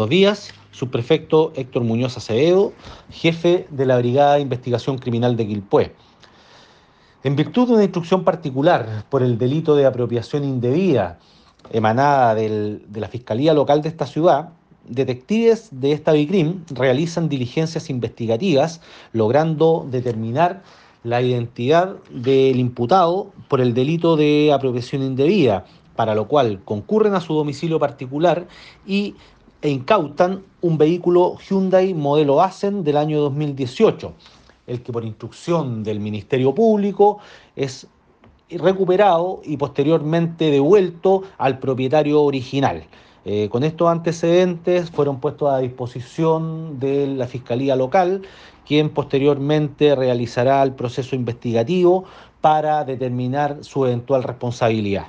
Dos días, subprefecto Héctor Muñoz Acevedo, jefe de la Brigada de Investigación Criminal de Quilpué. En virtud de una instrucción particular por el delito de apropiación indebida emanada de la Fiscalía Local de esta ciudad, detectives de esta BICRIM realizan diligencias investigativas logrando determinar la identidad del imputado por el delito de apropiación indebida, para lo cual concurren a su domicilio particular y e incautan un vehículo Hyundai modelo Asen del año 2018, el que por instrucción del Ministerio Público es recuperado y posteriormente devuelto al propietario original. Eh, con estos antecedentes fueron puestos a disposición de la Fiscalía Local, quien posteriormente realizará el proceso investigativo para determinar su eventual responsabilidad.